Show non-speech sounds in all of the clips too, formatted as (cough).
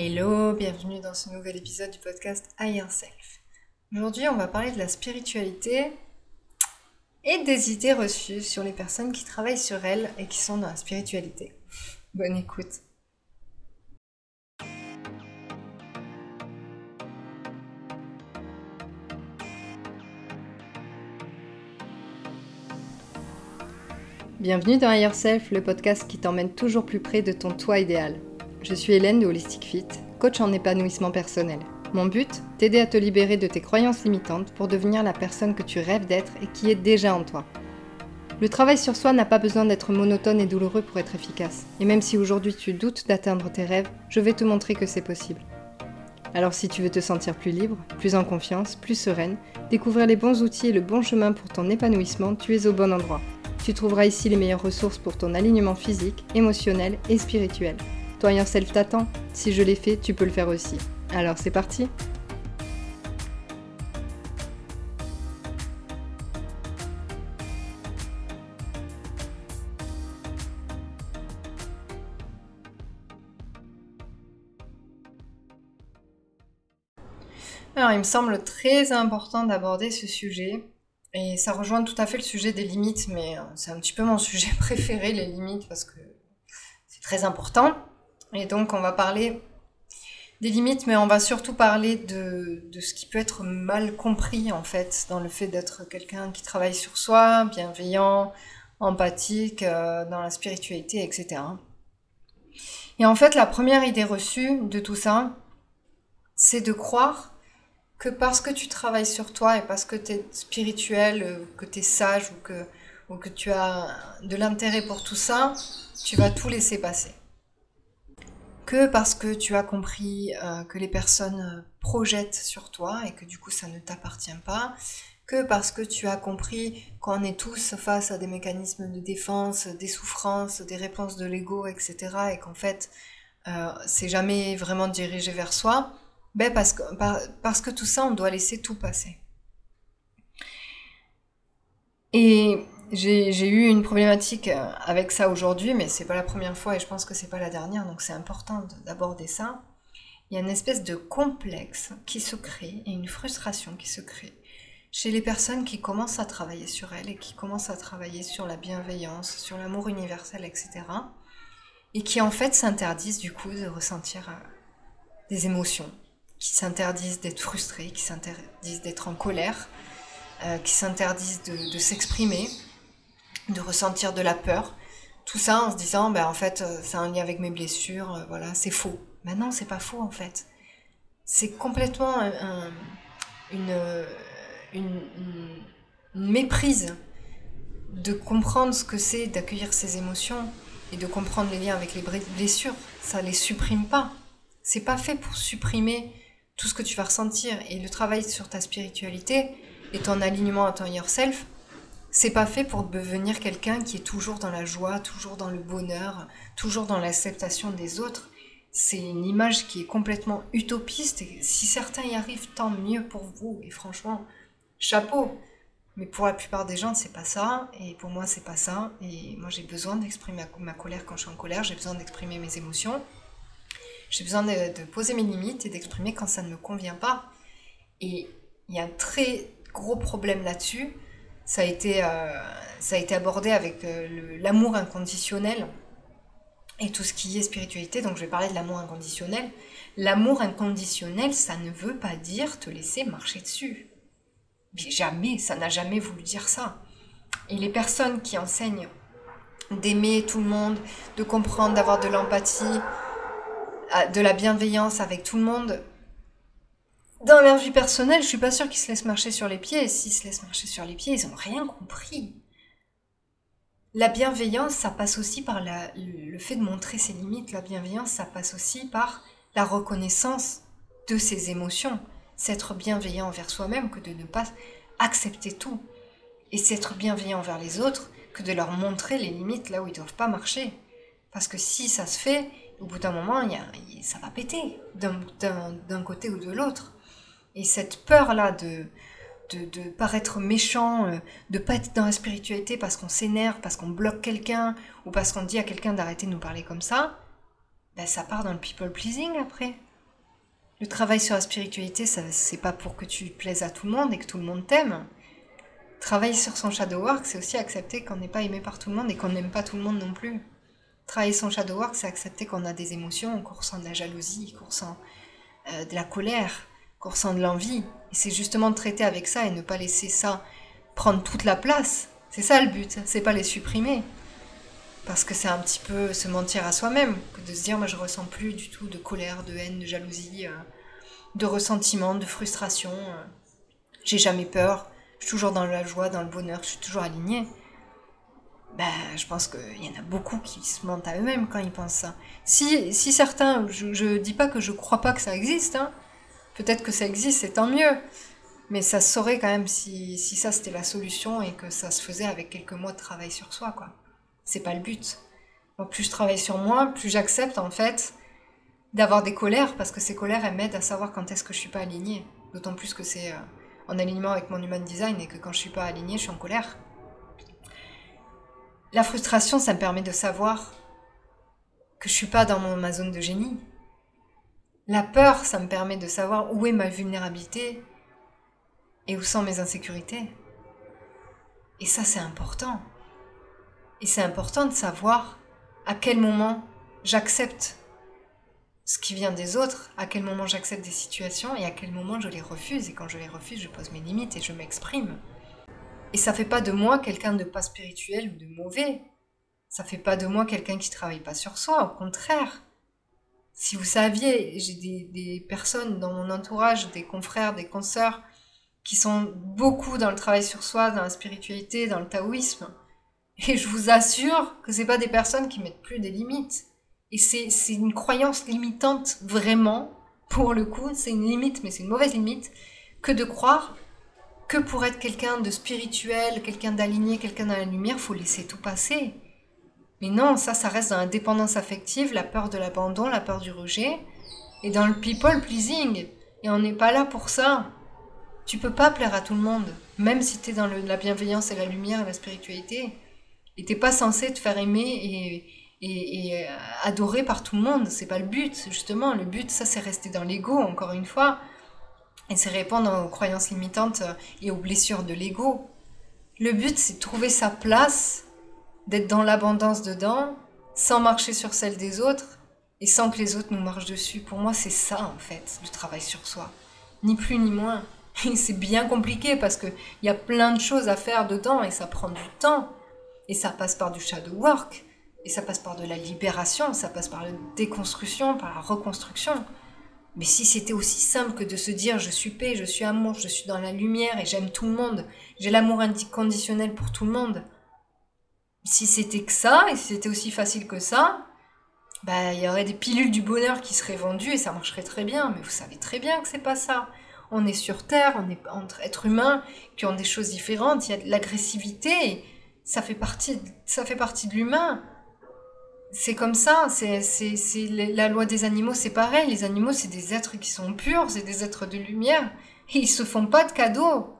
Hello, bienvenue dans ce nouvel épisode du podcast Higher Self. Aujourd'hui, on va parler de la spiritualité et des idées reçues sur les personnes qui travaillent sur elles et qui sont dans la spiritualité. Bonne écoute. Bienvenue dans Higher Self, le podcast qui t'emmène toujours plus près de ton toi idéal. Je suis Hélène de Holistic Fit, coach en épanouissement personnel. Mon but, t'aider à te libérer de tes croyances limitantes pour devenir la personne que tu rêves d'être et qui est déjà en toi. Le travail sur soi n'a pas besoin d'être monotone et douloureux pour être efficace. Et même si aujourd'hui tu doutes d'atteindre tes rêves, je vais te montrer que c'est possible. Alors si tu veux te sentir plus libre, plus en confiance, plus sereine, découvrir les bons outils et le bon chemin pour ton épanouissement, tu es au bon endroit. Tu trouveras ici les meilleures ressources pour ton alignement physique, émotionnel et spirituel. Toi Yourself t'attend. Si je l'ai fait, tu peux le faire aussi. Alors c'est parti Alors il me semble très important d'aborder ce sujet et ça rejoint tout à fait le sujet des limites, mais euh, c'est un petit peu mon sujet (laughs) préféré, les limites, parce que c'est très important. Et donc on va parler des limites, mais on va surtout parler de, de ce qui peut être mal compris, en fait, dans le fait d'être quelqu'un qui travaille sur soi, bienveillant, empathique, euh, dans la spiritualité, etc. Et en fait, la première idée reçue de tout ça, c'est de croire que parce que tu travailles sur toi et parce que tu es spirituel, euh, que tu es sage ou que, ou que tu as de l'intérêt pour tout ça, tu vas tout laisser passer. Que parce que tu as compris euh, que les personnes euh, projettent sur toi et que du coup ça ne t'appartient pas, que parce que tu as compris qu'on est tous face à des mécanismes de défense, des souffrances, des réponses de l'ego, etc. et qu'en fait euh, c'est jamais vraiment dirigé vers soi, ben parce, que, parce que tout ça, on doit laisser tout passer. Et j'ai eu une problématique euh, avec ça aujourd'hui, mais c'est pas la première fois et je pense que c'est pas la dernière, donc c'est important d'aborder ça. Il y a une espèce de complexe qui se crée et une frustration qui se crée chez les personnes qui commencent à travailler sur elles et qui commencent à travailler sur la bienveillance, sur l'amour universel, etc. Et qui en fait s'interdisent du coup de ressentir euh, des émotions, qui s'interdisent d'être frustrés, qui s'interdisent d'être en colère, euh, qui s'interdisent de, s'exprimer, de ressentir de la peur. Tout ça en se disant, ben, en fait, euh, c'est un lien avec mes blessures, euh, voilà, c'est faux. Mais non, c'est pas faux en fait. C'est complètement une, une, méprise de comprendre ce que c'est d'accueillir ses émotions et de comprendre les liens avec les blessures. Ça les supprime pas. C'est pas fait pour supprimer tout ce que tu vas ressentir et le travail sur ta spiritualité et ton alignement à ton yourself, c'est pas fait pour devenir quelqu'un qui est toujours dans la joie, toujours dans le bonheur, toujours dans l'acceptation des autres. C'est une image qui est complètement utopiste si certains y arrivent, tant mieux pour vous. Et franchement, chapeau. Mais pour la plupart des gens, c'est pas ça. Et pour moi, c'est pas ça. Et moi, j'ai besoin d'exprimer ma colère quand je suis en colère. J'ai besoin d'exprimer mes émotions. J'ai besoin de, poser mes limites et d'exprimer quand ça ne me convient pas. Et il y a un très gros problème là-dessus. Ça, a été, euh, ça a été abordé avec euh, l'amour inconditionnel et tout ce qui est spiritualité. Donc je vais parler de l'amour inconditionnel. L'amour inconditionnel, ça ne veut pas dire te laisser marcher dessus. Mais jamais, ça n'a jamais voulu dire ça. Et les personnes qui enseignent d'aimer tout le monde, de comprendre, d'avoir de l'empathie, de la bienveillance avec tout le monde, dans leur vie personnelle, je suis pas sûre qu'ils se laissent marcher sur les pieds. Et s'ils se laissent marcher sur les pieds, ils ont rien compris. La bienveillance, ça passe aussi par le fait de montrer ses limites. La bienveillance, ça passe aussi par la reconnaissance de ses émotions. C'est être bienveillant envers soi-même que de ne pas accepter tout. Et c'est être bienveillant envers les autres que de leur montrer les limites là où ils doivent pas marcher. Parce que si ça se fait, au bout d'un moment, ça va péter d'un côté ou de l'autre. Et cette peur-là de, de, paraître méchant, euh, de pas être dans la spiritualité parce qu'on s'énerve, parce qu'on bloque quelqu'un, ou parce qu'on dit à quelqu'un d'arrêter de nous parler comme ça, ben ça part dans le people pleasing après. Le travail sur la spiritualité, ça, c'est pas pour que tu plaises à tout le monde et que tout le monde t'aime. Travailler sur son shadow work, c'est aussi accepter qu'on n'est pas aimé par tout le monde et qu'on n'aime pas tout le monde non plus. Travailler son shadow work, c'est accepter qu'on a des émotions, qu'on ressent de la jalousie, qu'on ressent euh, de la colère, qu'on ressent de l'envie. Et c'est justement de traiter avec ça et ne pas laisser ça prendre toute la place. C'est ça le but, c'est pas les supprimer. Parce que c'est un petit peu se mentir à soi-même, que de se dire, moi je ressens plus du tout de colère, de haine, de jalousie, euh, de ressentiment, de frustration. Euh. J'ai jamais peur, je suis toujours dans la joie, dans le bonheur, je suis toujours alignée. Ben, je pense qu'il y en a beaucoup qui se mentent à eux-mêmes quand ils pensent ça. Si, si certains, je, ne dis pas que je crois pas que ça existe, hein. Peut-être que ça existe, c'est tant mieux. Mais ça se saurait quand même si, si ça c'était la solution et que ça se faisait avec quelques mois de travail sur soi, quoi. C'est pas le but. plus je travaille sur moi, plus j'accepte en fait d'avoir des colères parce que ces colères elles m'aident à savoir quand est-ce que je suis pas alignée. D'autant plus que c'est euh, en alignement avec mon human design et que quand je suis pas alignée, je suis en colère. La frustration, ça me permet de savoir que je suis pas dans ma zone de génie. La peur, ça me permet de savoir où est ma vulnérabilité et où sont mes insécurités. Et ça, c'est important. Et c'est important de savoir à quel moment j'accepte ce qui vient des autres, à quel moment j'accepte des situations et à quel moment je les refuse. Et quand je les refuse, je pose mes limites et je m'exprime. Et ça fait pas de moi quelqu'un de pas spirituel ou de mauvais. Ça fait pas de moi quelqu'un qui travaille pas sur soi, au contraire. Si vous saviez, j'ai des, personnes dans mon entourage, des confrères, des consoeurs, qui sont beaucoup dans le travail sur soi, dans la spiritualité, dans le taoïsme. Et je vous assure que c'est pas des personnes qui mettent plus des limites. Et c'est, c'est une croyance limitante, vraiment, pour le coup, c'est une limite, mais c'est une mauvaise limite, que de croire que pour être quelqu'un de spirituel, quelqu'un d'aligné, quelqu'un dans la lumière, faut laisser tout passer. Mais non, ça, ça reste dans la dépendance affective, la peur de l'abandon, la peur du rejet, et dans le people pleasing. Et on n'est pas là pour ça. Tu peux pas plaire à tout le monde, même si tu es dans la bienveillance et la lumière et la spiritualité. Et t'es pas censé te faire aimer et, euh, adorer par tout le monde. C'est pas le but, justement. Le but, ça, c'est rester dans l'ego, encore une fois. Et c'est répondre aux croyances limitantes et aux blessures de l'ego. Le but, c'est trouver sa place, d'être dans l'abondance dedans, sans marcher sur celle des autres et sans que les autres nous marchent dessus. Pour moi, c'est ça, en fait, le travail sur soi. Ni plus ni moins. Et c'est bien compliqué parce qu'il y a plein de choses à faire dedans et ça prend du temps. Et ça passe par du shadow work. Et ça passe par de la libération, ça passe par la déconstruction, par la reconstruction. Mais si c'était aussi simple que de se dire je suis paix, je suis amour, je suis dans la lumière et j'aime tout le monde, j'ai l'amour inconditionnel pour tout le monde. Si c'était que ça, et si c'était aussi facile que ça, bah il y aurait des pilules du bonheur qui seraient vendues et ça marcherait très bien. Mais vous savez très bien que c'est pas ça. On est sur Terre, on est entre êtres humains qui ont des choses différentes. Il y a de l'agressivité, ça fait partie, ça fait partie de l'humain c'est comme ça, c'est, la loi des animaux, c'est pareil. Les animaux, c'est des êtres qui sont purs, c'est des êtres de lumière. Et ils se font pas de cadeaux.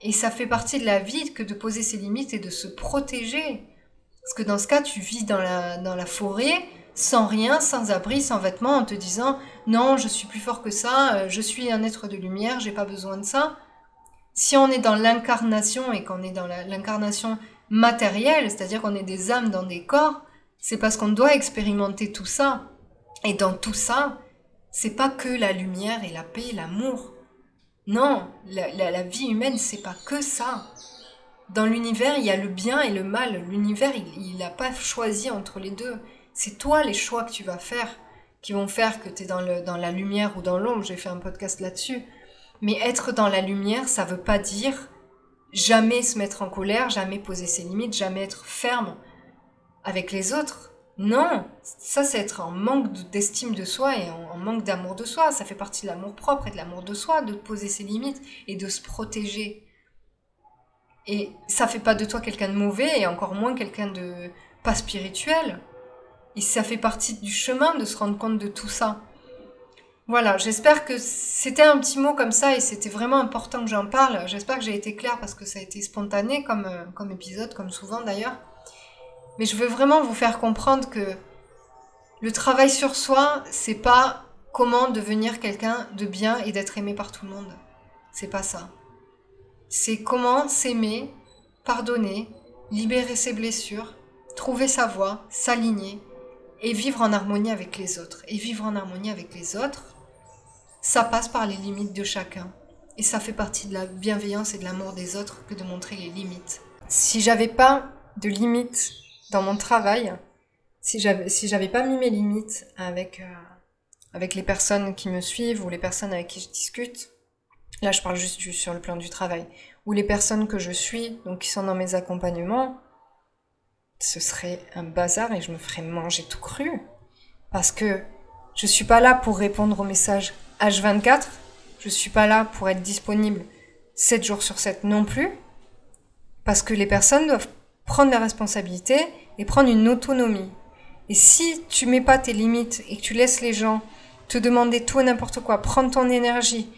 Et ça fait partie de la vie que de poser ses limites et de se protéger. Parce que dans ce cas, tu vis dans la, dans la forêt, sans rien, sans abri, sans vêtements, en te disant non, je suis plus fort que ça, euh, je suis un être de lumière, j'ai pas besoin de ça. Si on est dans l'incarnation et qu'on est dans l'incarnation matérielle, c'est-à-dire qu'on est des âmes dans des corps, c'est parce qu'on doit expérimenter tout ça. Et dans tout ça, c'est pas que la lumière et la paix, l'amour. Non, la, vie humaine, c'est pas que ça. Dans l'univers, il y a le bien et le mal. L'univers, il n'a pas choisi entre les deux. C'est toi les choix que tu vas faire qui vont faire que tu es dans la lumière ou dans l'ombre. J'ai fait un podcast là-dessus. Mais être dans la lumière, ça veut pas dire jamais se mettre en colère, jamais poser ses limites, jamais être ferme avec les autres. Non, ça c'est être en manque d'estime de soi et en, manque d'amour de soi. Ça fait partie de l'amour propre et de l'amour de soi, de poser ses limites et de se protéger. Et ça fait pas de toi quelqu'un de mauvais et encore moins quelqu'un de pas spirituel. Et ça fait partie du chemin de se rendre compte de tout ça. Voilà, j'espère que c'était un petit mot comme ça et c'était vraiment important que j'en parle. J'espère que j'ai été claire parce que ça a été spontané comme, euh, comme épisode, comme souvent d'ailleurs. Mais je veux vraiment vous faire comprendre que le travail sur soi, c'est pas comment devenir quelqu'un de bien et d'être aimé par tout le monde. C'est pas ça. C'est comment s'aimer, pardonner, libérer ses blessures, trouver sa voie, s'aligner et vivre en harmonie avec les autres. Et vivre en harmonie avec les autres, ça passe par les limites de chacun. Et ça fait partie de la bienveillance et de l'amour des autres que de montrer les limites. Si j'avais pas de limites dans mon travail, si j'avais si j'avais pas mis mes limites avec euh, avec les personnes qui me suivent ou les personnes avec qui je discute, là je parle juste sur le plan du travail, ou les personnes que je suis, donc qui sont dans mes accompagnements, ce serait un bazar et je me ferais manger tout cru. Parce que je suis pas là pour répondre aux messages H24, je suis pas là pour être disponible 7 jours sur 7 non plus, parce que les personnes doivent prendre la responsabilité et prendre une autonomie. Et si tu mets pas tes limites et que tu laisses les gens te demander tout et n'importe quoi, prendre ton énergie,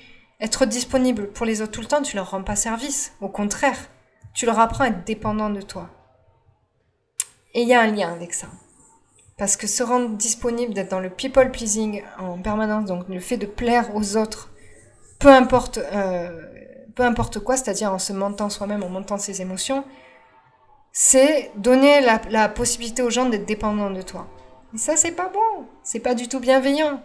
être disponible pour les autres tout le temps, tu leur rends pas service. Au contraire, tu leur apprends à être dépendant de toi. Et il y a un lien avec ça. Parce que se rendre disponible, d'être dans le people pleasing en permanence, donc le fait de plaire aux autres, peu importe, euh, peu importe quoi, c'est-à-dire en se mentant soi-même, en montant ses émotions, c'est donner la, possibilité aux gens d'être dépendants de toi. Et ça, c'est pas bon. C'est pas du tout bienveillant.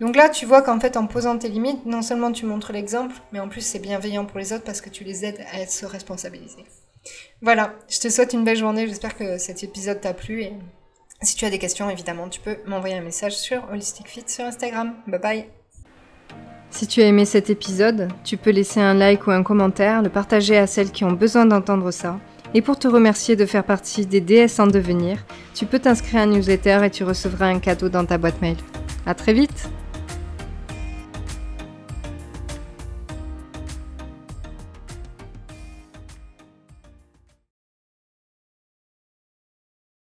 Donc là, tu vois qu'en fait, en posant tes limites, non seulement tu montres l'exemple, mais en plus c'est bienveillant pour les autres parce que tu les aides à se responsabiliser. Voilà, je te souhaite une belle journée, j'espère que cet épisode t'a plu et si tu as des questions, évidemment, tu peux m'envoyer un message sur Holistic Fit sur Instagram. Bye bye si tu as aimé cet épisode, tu peux laisser un like ou un commentaire, le partager à celles qui ont besoin d'entendre ça. Et pour te remercier de faire partie des DS en devenir, tu peux t'inscrire à un newsletter et tu recevras un cadeau dans ta boîte mail. À très vite